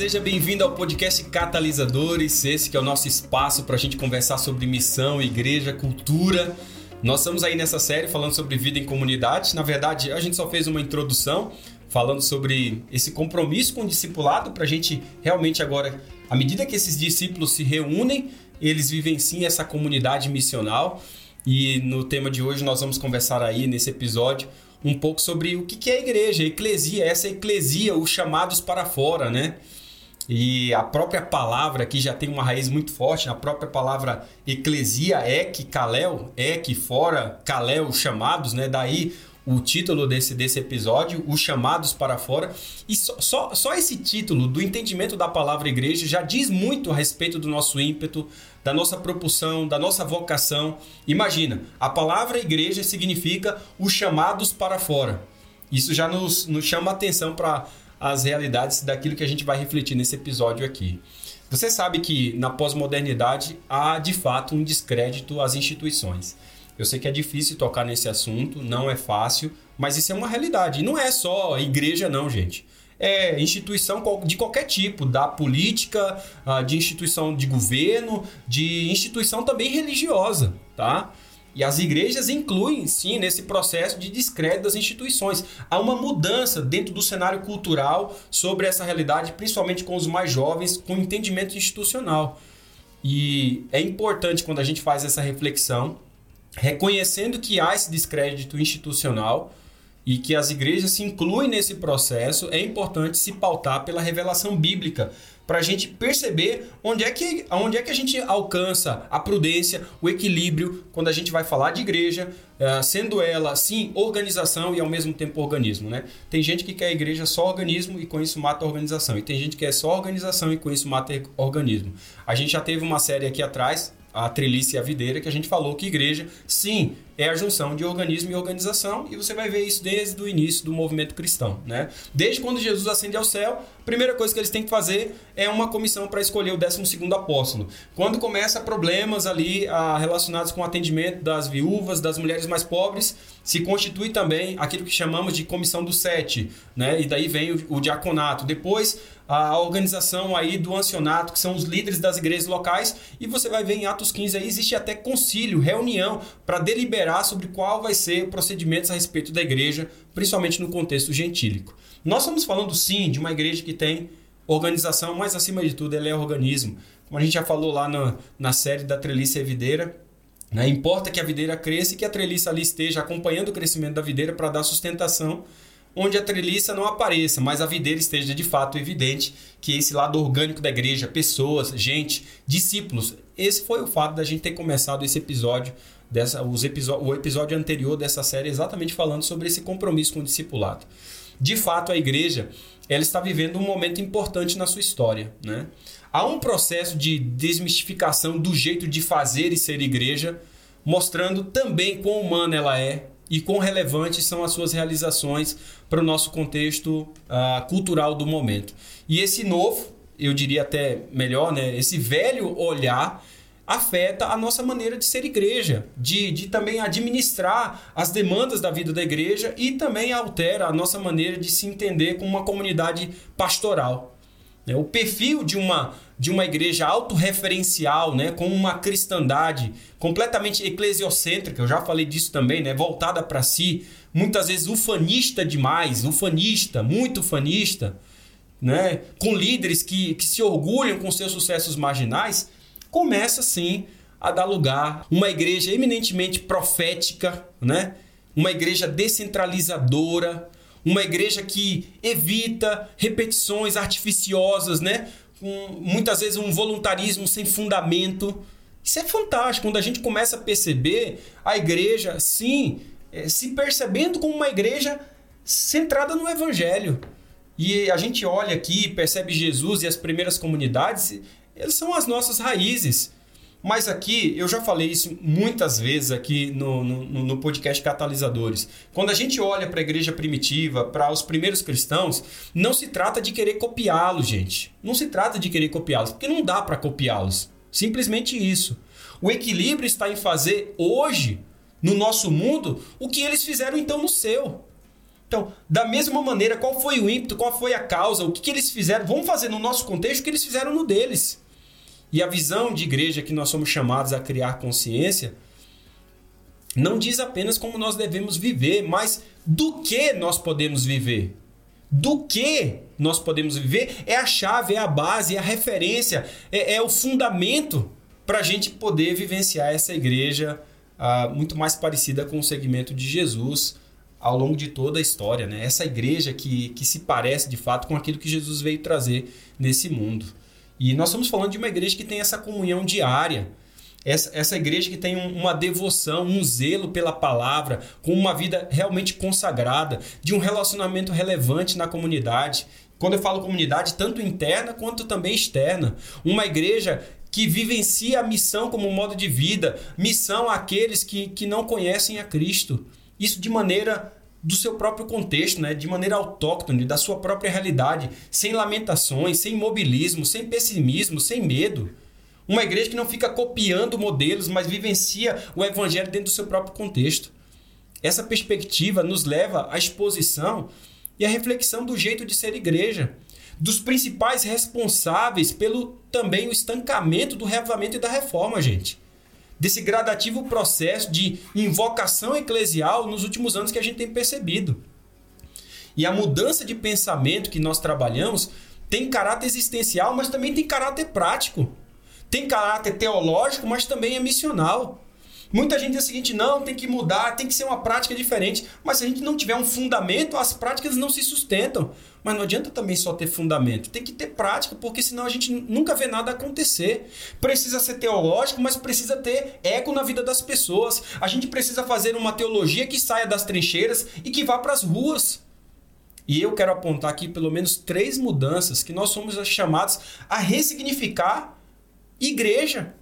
Seja bem-vindo ao podcast Catalisadores, esse que é o nosso espaço para a gente conversar sobre missão, igreja, cultura. Nós estamos aí nessa série falando sobre vida em comunidade. Na verdade, a gente só fez uma introdução falando sobre esse compromisso com o discipulado para a gente realmente agora, à medida que esses discípulos se reúnem, eles vivem sim essa comunidade missional. E no tema de hoje nós vamos conversar aí nesse episódio um pouco sobre o que é a igreja, a eclesia, essa eclesia, os chamados para fora, né? E a própria palavra aqui já tem uma raiz muito forte, a própria palavra eclesia, ek, kalel, ek, fora, kalel, chamados, né? Daí o título desse, desse episódio, Os Chamados para Fora. E só, só, só esse título, do entendimento da palavra igreja, já diz muito a respeito do nosso ímpeto, da nossa propulsão, da nossa vocação. Imagina, a palavra igreja significa os chamados para fora. Isso já nos, nos chama atenção para as realidades daquilo que a gente vai refletir nesse episódio aqui. Você sabe que na pós-modernidade há de fato um descrédito às instituições. Eu sei que é difícil tocar nesse assunto, não é fácil, mas isso é uma realidade. E não é só igreja, não, gente é, instituição de qualquer tipo, da política, ah, de instituição de governo, de instituição também religiosa, tá? E as igrejas incluem, sim, nesse processo de descrédito das instituições. Há uma mudança dentro do cenário cultural sobre essa realidade, principalmente com os mais jovens, com entendimento institucional. E é importante quando a gente faz essa reflexão, reconhecendo que há esse descrédito institucional, e que as igrejas se incluem nesse processo, é importante se pautar pela revelação bíblica para a gente perceber onde é, que, onde é que a gente alcança a prudência, o equilíbrio quando a gente vai falar de igreja, uh, sendo ela, sim, organização e ao mesmo tempo organismo. Né? Tem gente que quer a igreja só organismo e com isso mata a organização. E tem gente que quer só organização e com isso mata organismo. A gente já teve uma série aqui atrás, a trelice e a videira, que a gente falou que igreja, sim, é a junção de organismo e organização, e você vai ver isso desde o início do movimento cristão. Né? Desde quando Jesus ascende ao céu, a primeira coisa que eles têm que fazer é uma comissão para escolher o 12 apóstolo. Quando começa problemas ali ah, relacionados com o atendimento das viúvas, das mulheres mais pobres, se constitui também aquilo que chamamos de comissão do sete, né? e daí vem o, o diaconato. Depois a organização aí do ancionato, que são os líderes das igrejas locais, e você vai ver em Atos 15 aí existe até concílio, reunião para deliberar sobre qual vai ser o procedimento a respeito da igreja, principalmente no contexto gentílico. Nós estamos falando sim de uma igreja que tem organização, mas acima de tudo ela é organismo. Como a gente já falou lá na, na série da treliça e videira, né? importa que a videira cresça e que a treliça ali esteja acompanhando o crescimento da videira para dar sustentação onde a treliça não apareça, mas a videira esteja de fato evidente que esse lado orgânico da igreja, pessoas, gente, discípulos. Esse foi o fato da gente ter começado esse episódio, dessa, os o episódio anterior dessa série, exatamente falando sobre esse compromisso com o discipulado. De fato, a igreja ela está vivendo um momento importante na sua história. Né? Há um processo de desmistificação do jeito de fazer e ser igreja, mostrando também quão humana ela é, e quão relevantes são as suas realizações para o nosso contexto uh, cultural do momento. E esse novo, eu diria até melhor, né, esse velho olhar afeta a nossa maneira de ser igreja, de, de também administrar as demandas da vida da igreja e também altera a nossa maneira de se entender como uma comunidade pastoral. Né? O perfil de uma, de uma igreja autorreferencial, né? com uma cristandade completamente eclesiocêntrica, eu já falei disso também, né? voltada para si, muitas vezes ufanista demais, ufanista, muito ufanista, né? com líderes que, que se orgulham com seus sucessos marginais, começa sim a dar lugar uma igreja eminentemente profética, né? uma igreja descentralizadora, uma igreja que evita repetições artificiosas, né? Muitas vezes um voluntarismo sem fundamento. Isso é fantástico. Quando a gente começa a perceber a igreja, sim, é, se percebendo como uma igreja centrada no evangelho. E a gente olha aqui, percebe Jesus e as primeiras comunidades, eles são as nossas raízes. Mas aqui, eu já falei isso muitas vezes aqui no, no, no podcast Catalisadores. Quando a gente olha para a igreja primitiva, para os primeiros cristãos, não se trata de querer copiá-los, gente. Não se trata de querer copiá-los, porque não dá para copiá-los. Simplesmente isso. O equilíbrio está em fazer hoje, no nosso mundo, o que eles fizeram então no seu. Então, da mesma maneira, qual foi o ímpeto, qual foi a causa, o que, que eles fizeram? Vamos fazer no nosso contexto o que eles fizeram no deles. E a visão de igreja que nós somos chamados a criar consciência não diz apenas como nós devemos viver, mas do que nós podemos viver. Do que nós podemos viver é a chave, é a base, é a referência, é, é o fundamento para a gente poder vivenciar essa igreja ah, muito mais parecida com o segmento de Jesus ao longo de toda a história. Né? Essa igreja que, que se parece de fato com aquilo que Jesus veio trazer nesse mundo. E nós estamos falando de uma igreja que tem essa comunhão diária, essa, essa igreja que tem uma devoção, um zelo pela palavra, com uma vida realmente consagrada, de um relacionamento relevante na comunidade. Quando eu falo comunidade, tanto interna quanto também externa. Uma igreja que vivencia a missão como modo de vida, missão àqueles que, que não conhecem a Cristo. Isso de maneira do seu próprio contexto, né? de maneira autóctone, da sua própria realidade, sem lamentações, sem imobilismo, sem pessimismo, sem medo. Uma igreja que não fica copiando modelos, mas vivencia o evangelho dentro do seu próprio contexto. Essa perspectiva nos leva à exposição e à reflexão do jeito de ser igreja, dos principais responsáveis pelo também o estancamento do reavivamento e da reforma, gente. Desse gradativo processo de invocação eclesial nos últimos anos que a gente tem percebido. E a mudança de pensamento que nós trabalhamos tem caráter existencial, mas também tem caráter prático tem caráter teológico, mas também é missional. Muita gente diz o seguinte: não, tem que mudar, tem que ser uma prática diferente. Mas se a gente não tiver um fundamento, as práticas não se sustentam. Mas não adianta também só ter fundamento, tem que ter prática, porque senão a gente nunca vê nada acontecer. Precisa ser teológico, mas precisa ter eco na vida das pessoas. A gente precisa fazer uma teologia que saia das trincheiras e que vá para as ruas. E eu quero apontar aqui pelo menos três mudanças que nós somos chamados a ressignificar igreja.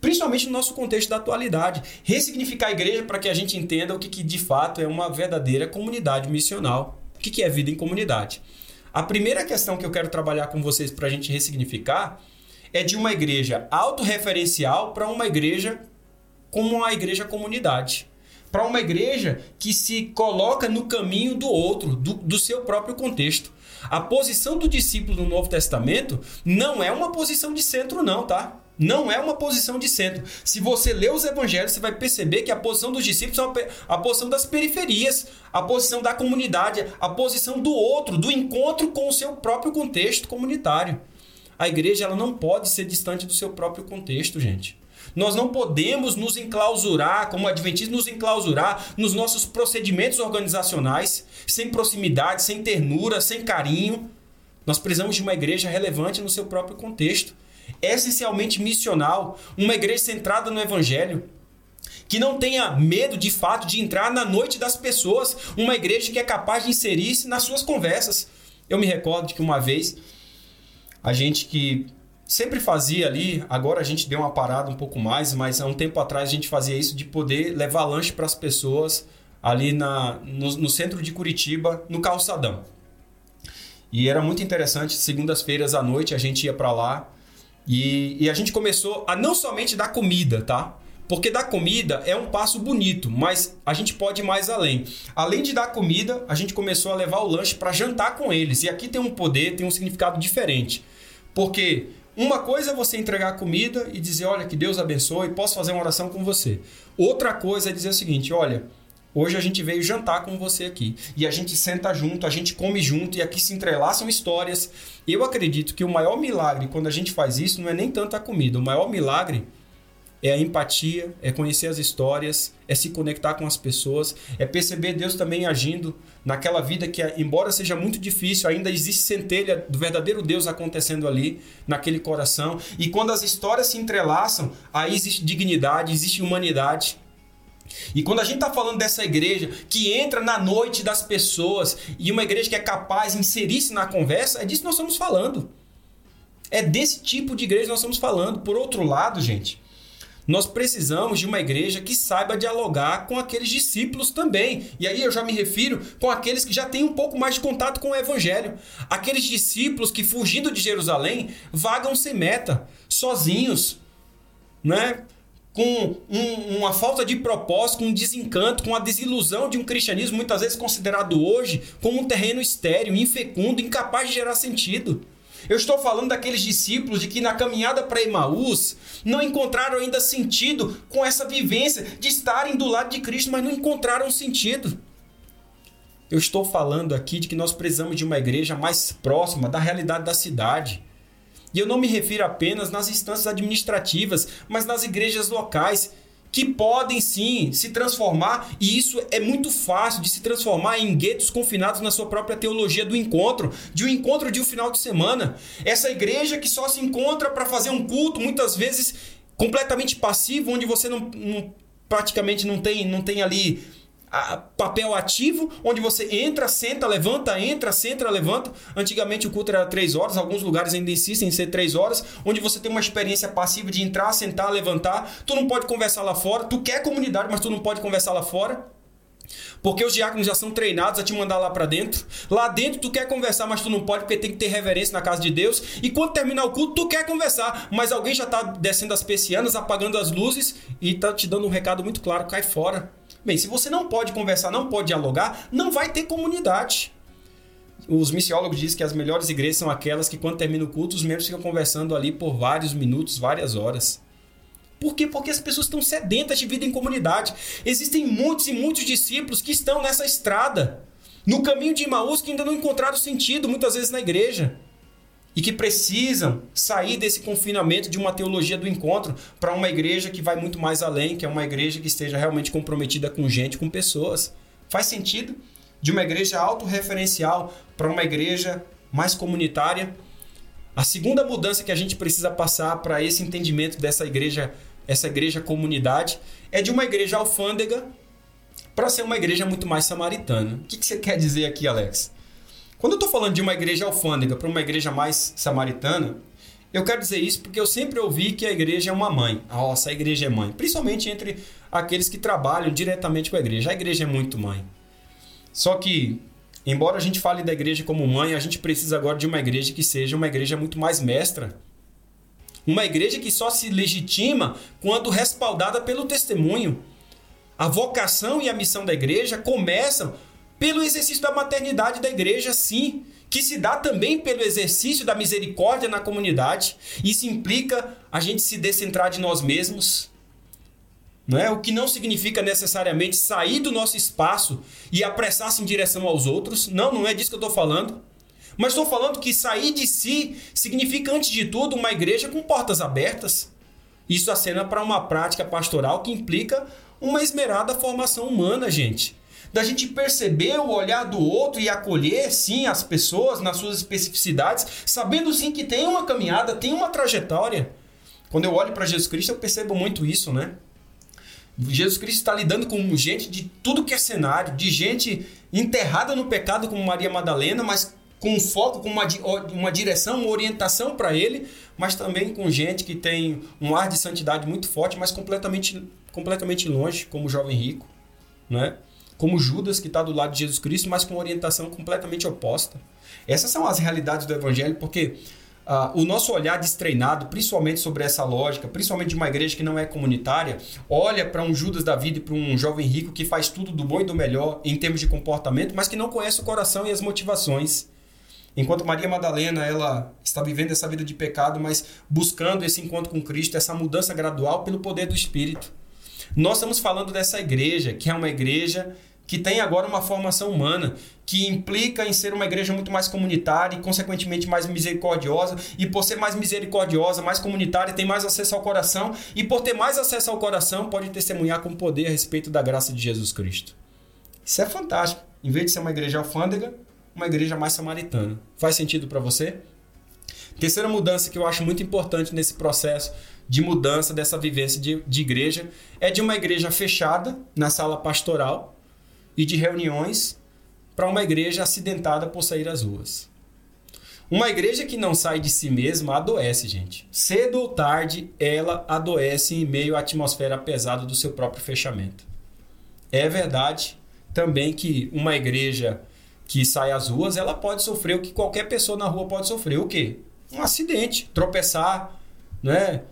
Principalmente no nosso contexto da atualidade. Ressignificar a igreja para que a gente entenda o que, que de fato é uma verdadeira comunidade missional. O que, que é vida em comunidade. A primeira questão que eu quero trabalhar com vocês para a gente ressignificar é de uma igreja autorreferencial para uma igreja como uma igreja comunidade. Para uma igreja que se coloca no caminho do outro, do, do seu próprio contexto. A posição do discípulo no Novo Testamento não é uma posição de centro, não, tá? Não é uma posição de centro. Se você ler os evangelhos, você vai perceber que a posição dos discípulos é a posição das periferias, a posição da comunidade, a posição do outro, do encontro com o seu próprio contexto comunitário. A igreja ela não pode ser distante do seu próprio contexto, gente. Nós não podemos nos enclausurar, como adventistas, nos enclausurar nos nossos procedimentos organizacionais, sem proximidade, sem ternura, sem carinho. Nós precisamos de uma igreja relevante no seu próprio contexto, essencialmente missional, uma igreja centrada no evangelho, que não tenha medo de fato de entrar na noite das pessoas, uma igreja que é capaz de inserir-se nas suas conversas. Eu me recordo de que uma vez a gente que sempre fazia ali, agora a gente deu uma parada um pouco mais, mas há um tempo atrás a gente fazia isso de poder levar lanche para as pessoas ali na, no, no, centro de Curitiba, no calçadão. E era muito interessante, segundas-feiras à noite a gente ia para lá e, e a gente começou a não somente dar comida, tá? Porque dar comida é um passo bonito, mas a gente pode ir mais além. Além de dar comida, a gente começou a levar o lanche para jantar com eles. E aqui tem um poder, tem um significado diferente. Porque uma coisa é você entregar comida e dizer, olha, que Deus abençoe, posso fazer uma oração com você. Outra coisa é dizer o seguinte, olha, hoje a gente veio jantar com você aqui. E a gente senta junto, a gente come junto e aqui se entrelaçam histórias. Eu acredito que o maior milagre quando a gente faz isso não é nem tanto a comida. O maior milagre é a empatia, é conhecer as histórias, é se conectar com as pessoas, é perceber Deus também agindo naquela vida que, embora seja muito difícil, ainda existe centelha do verdadeiro Deus acontecendo ali, naquele coração. E quando as histórias se entrelaçam, aí existe dignidade, existe humanidade. E quando a gente está falando dessa igreja que entra na noite das pessoas e uma igreja que é capaz de inserir-se na conversa, é disso que nós estamos falando. É desse tipo de igreja que nós estamos falando. Por outro lado, gente, nós precisamos de uma igreja que saiba dialogar com aqueles discípulos também. E aí eu já me refiro com aqueles que já têm um pouco mais de contato com o evangelho. Aqueles discípulos que, fugindo de Jerusalém, vagam sem meta, sozinhos, né? Com um, uma falta de propósito, com um desencanto, com a desilusão de um cristianismo muitas vezes considerado hoje como um terreno estéril, infecundo, incapaz de gerar sentido. Eu estou falando daqueles discípulos de que na caminhada para Emaús não encontraram ainda sentido com essa vivência de estarem do lado de Cristo, mas não encontraram sentido. Eu estou falando aqui de que nós precisamos de uma igreja mais próxima da realidade da cidade e eu não me refiro apenas nas instâncias administrativas, mas nas igrejas locais, que podem sim se transformar, e isso é muito fácil de se transformar em guetos confinados na sua própria teologia do encontro, de um encontro de um final de semana. Essa igreja que só se encontra para fazer um culto, muitas vezes completamente passivo, onde você não, não praticamente não tem, não tem ali papel ativo, onde você entra, senta, levanta, entra, senta, levanta. Antigamente o culto era três horas, alguns lugares ainda insistem em ser três horas, onde você tem uma experiência passiva de entrar, sentar, levantar. Tu não pode conversar lá fora, tu quer comunidade, mas tu não pode conversar lá fora. Porque os diáconos já são treinados a te mandar lá para dentro. Lá dentro tu quer conversar, mas tu não pode porque tem que ter reverência na casa de Deus. E quando terminar o culto, tu quer conversar, mas alguém já tá descendo as persianas, apagando as luzes e tá te dando um recado muito claro, cai fora. Bem, se você não pode conversar, não pode dialogar, não vai ter comunidade. Os missiólogos dizem que as melhores igrejas são aquelas que, quando termina o culto, os membros ficam conversando ali por vários minutos, várias horas. Por quê? Porque as pessoas estão sedentas de vida em comunidade. Existem muitos e muitos discípulos que estão nessa estrada, no caminho de Imaús, que ainda não encontraram sentido, muitas vezes na igreja e que precisam sair desse confinamento de uma teologia do encontro para uma igreja que vai muito mais além, que é uma igreja que esteja realmente comprometida com gente, com pessoas. Faz sentido? De uma igreja autorreferencial para uma igreja mais comunitária. A segunda mudança que a gente precisa passar para esse entendimento dessa igreja, essa igreja comunidade, é de uma igreja alfândega para ser uma igreja muito mais samaritana. O que, que você quer dizer aqui, Alex? Quando eu estou falando de uma igreja alfândega para uma igreja mais samaritana, eu quero dizer isso porque eu sempre ouvi que a igreja é uma mãe. Nossa, a igreja é mãe. Principalmente entre aqueles que trabalham diretamente com a igreja. A igreja é muito mãe. Só que, embora a gente fale da igreja como mãe, a gente precisa agora de uma igreja que seja uma igreja muito mais mestra. Uma igreja que só se legitima quando respaldada pelo testemunho. A vocação e a missão da igreja começam pelo exercício da maternidade da igreja, sim, que se dá também pelo exercício da misericórdia na comunidade. Isso implica a gente se descentrar de nós mesmos, não é? O que não significa necessariamente sair do nosso espaço e apressar-se em direção aos outros. Não, não é disso que eu estou falando. Mas estou falando que sair de si significa, antes de tudo, uma igreja com portas abertas. Isso acena para uma prática pastoral que implica uma esmerada formação humana, gente da gente perceber o olhar do outro e acolher, sim, as pessoas nas suas especificidades, sabendo sim que tem uma caminhada, tem uma trajetória. Quando eu olho para Jesus Cristo, eu percebo muito isso, né? Jesus Cristo está lidando com gente de tudo que é cenário, de gente enterrada no pecado como Maria Madalena, mas com foco, com uma, uma direção, uma orientação para ele, mas também com gente que tem um ar de santidade muito forte, mas completamente, completamente longe, como o jovem rico, né? como Judas, que está do lado de Jesus Cristo, mas com orientação completamente oposta. Essas são as realidades do Evangelho, porque uh, o nosso olhar destreinado, principalmente sobre essa lógica, principalmente de uma igreja que não é comunitária, olha para um Judas da vida e para um jovem rico que faz tudo do bom e do melhor em termos de comportamento, mas que não conhece o coração e as motivações. Enquanto Maria Madalena ela está vivendo essa vida de pecado, mas buscando esse encontro com Cristo, essa mudança gradual pelo poder do Espírito. Nós estamos falando dessa igreja, que é uma igreja que tem agora uma formação humana, que implica em ser uma igreja muito mais comunitária e, consequentemente, mais misericordiosa. E por ser mais misericordiosa, mais comunitária, tem mais acesso ao coração. E por ter mais acesso ao coração, pode testemunhar com poder a respeito da graça de Jesus Cristo. Isso é fantástico. Em vez de ser uma igreja alfândega, uma igreja mais samaritana. Faz sentido para você? Terceira mudança que eu acho muito importante nesse processo de mudança dessa vivência de, de igreja é de uma igreja fechada na sala pastoral e de reuniões para uma igreja acidentada por sair às ruas. Uma igreja que não sai de si mesma adoece, gente. Cedo ou tarde, ela adoece em meio à atmosfera pesada do seu próprio fechamento. É verdade também que uma igreja que sai às ruas, ela pode sofrer o que qualquer pessoa na rua pode sofrer. O quê? Um acidente, tropeçar, né?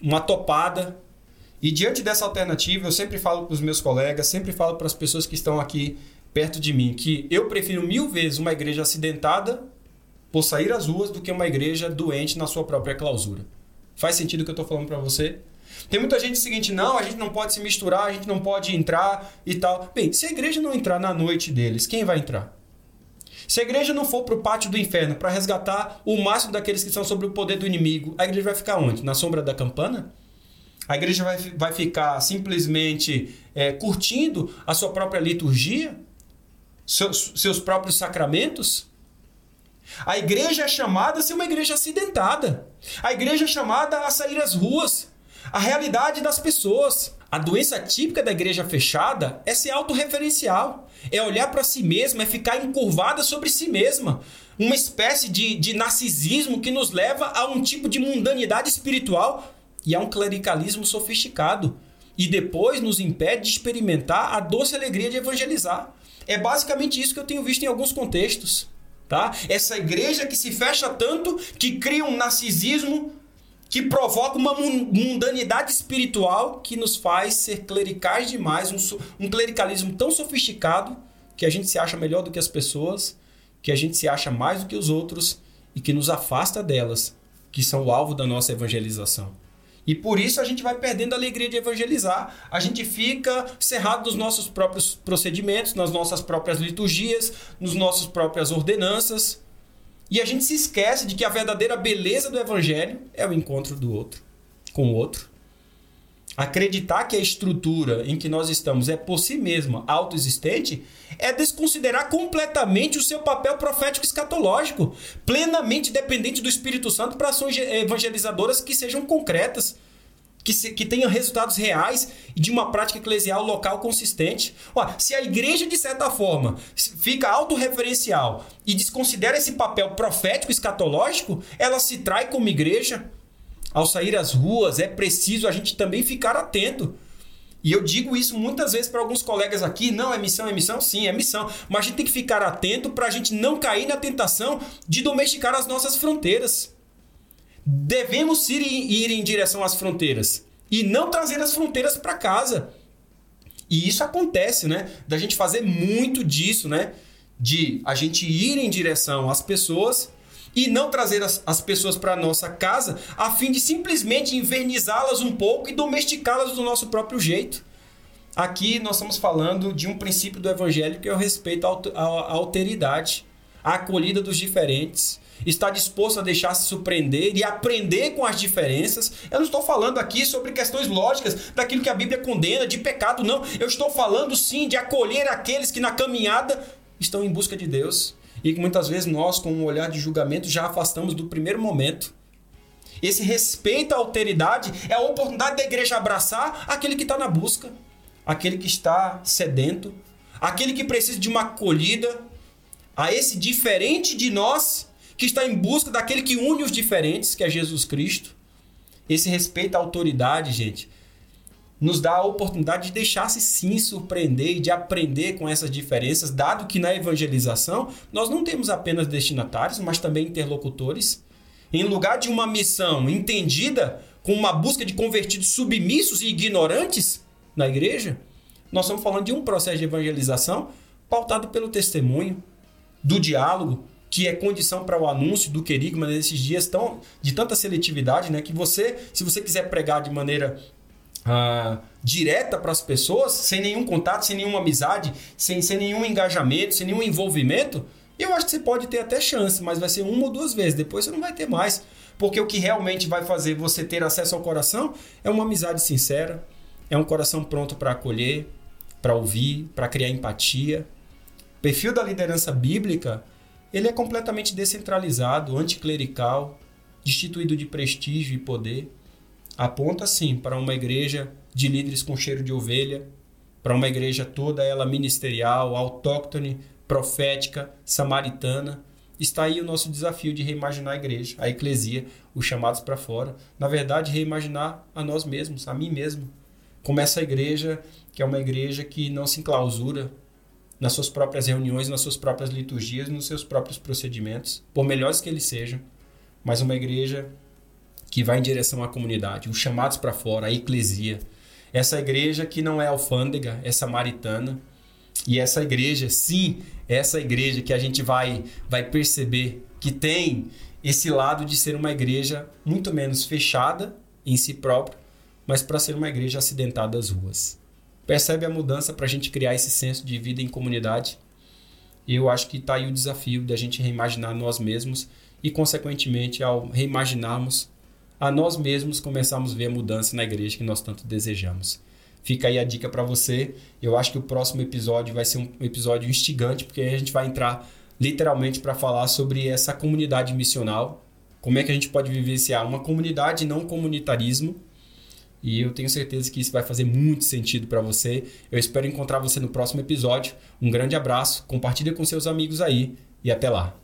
uma topada, E diante dessa alternativa, eu sempre falo para os meus colegas, sempre falo para as pessoas que estão aqui perto de mim, que eu prefiro mil vezes uma igreja acidentada por sair às ruas do que uma igreja doente na sua própria clausura. Faz sentido o que eu estou falando para você? Tem muita gente seguinte, não, a gente não pode se misturar, a gente não pode entrar e tal. Bem, se a igreja não entrar na noite deles, quem vai entrar? Se a igreja não for para o pátio do inferno para resgatar o máximo daqueles que estão sob o poder do inimigo, a igreja vai ficar onde? Na sombra da campana? A igreja vai, vai ficar simplesmente é, curtindo a sua própria liturgia? Seus, seus próprios sacramentos? A igreja é chamada a ser uma igreja acidentada. A igreja é chamada a sair às ruas. A realidade das pessoas. A doença típica da igreja fechada é ser autorreferencial. É olhar para si mesma, é ficar encurvada sobre si mesma. Uma espécie de, de narcisismo que nos leva a um tipo de mundanidade espiritual e a um clericalismo sofisticado. E depois nos impede de experimentar a doce alegria de evangelizar. É basicamente isso que eu tenho visto em alguns contextos. Tá? Essa igreja que se fecha tanto que cria um narcisismo que provoca uma mundanidade espiritual que nos faz ser clericais demais, um, um clericalismo tão sofisticado que a gente se acha melhor do que as pessoas, que a gente se acha mais do que os outros e que nos afasta delas, que são o alvo da nossa evangelização. E por isso a gente vai perdendo a alegria de evangelizar. A gente fica cerrado nos nossos próprios procedimentos, nas nossas próprias liturgias, nas nossas próprias ordenanças. E a gente se esquece de que a verdadeira beleza do evangelho é o encontro do outro com o outro. Acreditar que a estrutura em que nós estamos é por si mesma autoexistente é desconsiderar completamente o seu papel profético escatológico, plenamente dependente do Espírito Santo para ações evangelizadoras que sejam concretas, que, se, que tenham resultados reais e de uma prática eclesial local consistente. Ó, se a igreja, de certa forma, fica autorreferencial e desconsidera esse papel profético escatológico, ela se trai como igreja ao sair às ruas, é preciso a gente também ficar atento. E eu digo isso muitas vezes para alguns colegas aqui: não, é missão, é missão? Sim, é missão. Mas a gente tem que ficar atento para a gente não cair na tentação de domesticar as nossas fronteiras. Devemos ir, ir em direção às fronteiras e não trazer as fronteiras para casa. E isso acontece, né? Da gente fazer muito disso, né? De a gente ir em direção às pessoas e não trazer as, as pessoas para nossa casa a fim de simplesmente invernizá-las um pouco e domesticá-las do nosso próprio jeito. Aqui nós estamos falando de um princípio do evangelho que é o respeito à alteridade, à acolhida dos diferentes, está disposto a deixar se surpreender e aprender com as diferenças. Eu não estou falando aqui sobre questões lógicas daquilo que a Bíblia condena de pecado, não. Eu estou falando sim de acolher aqueles que na caminhada estão em busca de Deus e que muitas vezes nós, com um olhar de julgamento, já afastamos do primeiro momento. Esse respeito à alteridade é a oportunidade da igreja abraçar aquele que está na busca, aquele que está sedento, aquele que precisa de uma acolhida, a esse diferente de nós que está em busca daquele que une os diferentes, que é Jesus Cristo. Esse respeito à autoridade, gente, nos dá a oportunidade de deixar-se sim surpreender e de aprender com essas diferenças, dado que na evangelização nós não temos apenas destinatários, mas também interlocutores. Em lugar de uma missão entendida com uma busca de convertidos submissos e ignorantes na igreja, nós estamos falando de um processo de evangelização pautado pelo testemunho, do diálogo, que é condição para o anúncio do querigma nesses dias tão, de tanta seletividade, né? Que você, se você quiser pregar de maneira uh, direta para as pessoas, sem nenhum contato, sem nenhuma amizade, sem, sem nenhum engajamento, sem nenhum envolvimento, eu acho que você pode ter até chance, mas vai ser uma ou duas vezes, depois você não vai ter mais. Porque o que realmente vai fazer você ter acesso ao coração é uma amizade sincera, é um coração pronto para acolher, para ouvir, para criar empatia. O perfil da liderança bíblica, ele é completamente descentralizado, anticlerical, destituído de prestígio e poder aponta sim para uma igreja de líderes com cheiro de ovelha, para uma igreja toda ela ministerial, autóctone, profética, samaritana. Está aí o nosso desafio de reimaginar a igreja, a eclesia, os chamados para fora. Na verdade, reimaginar a nós mesmos, a mim mesmo. Como essa igreja, que é uma igreja que não se enclausura nas suas próprias reuniões, nas suas próprias liturgias, nos seus próprios procedimentos, por melhores que eles sejam, mas uma igreja que vai em direção à comunidade, os chamados para fora, a eclesia. Essa igreja que não é alfândega, é samaritana. E essa igreja, sim, essa igreja que a gente vai, vai perceber que tem esse lado de ser uma igreja muito menos fechada em si própria, mas para ser uma igreja acidentada às ruas. Percebe a mudança para a gente criar esse senso de vida em comunidade? E eu acho que está aí o desafio da gente reimaginar nós mesmos e, consequentemente, ao reimaginarmos a nós mesmos, começarmos a ver a mudança na igreja que nós tanto desejamos. Fica aí a dica para você. Eu acho que o próximo episódio vai ser um episódio instigante, porque a gente vai entrar literalmente para falar sobre essa comunidade missional, como é que a gente pode vivenciar uma comunidade não comunitarismo. E eu tenho certeza que isso vai fazer muito sentido para você. Eu espero encontrar você no próximo episódio. Um grande abraço, compartilha com seus amigos aí e até lá.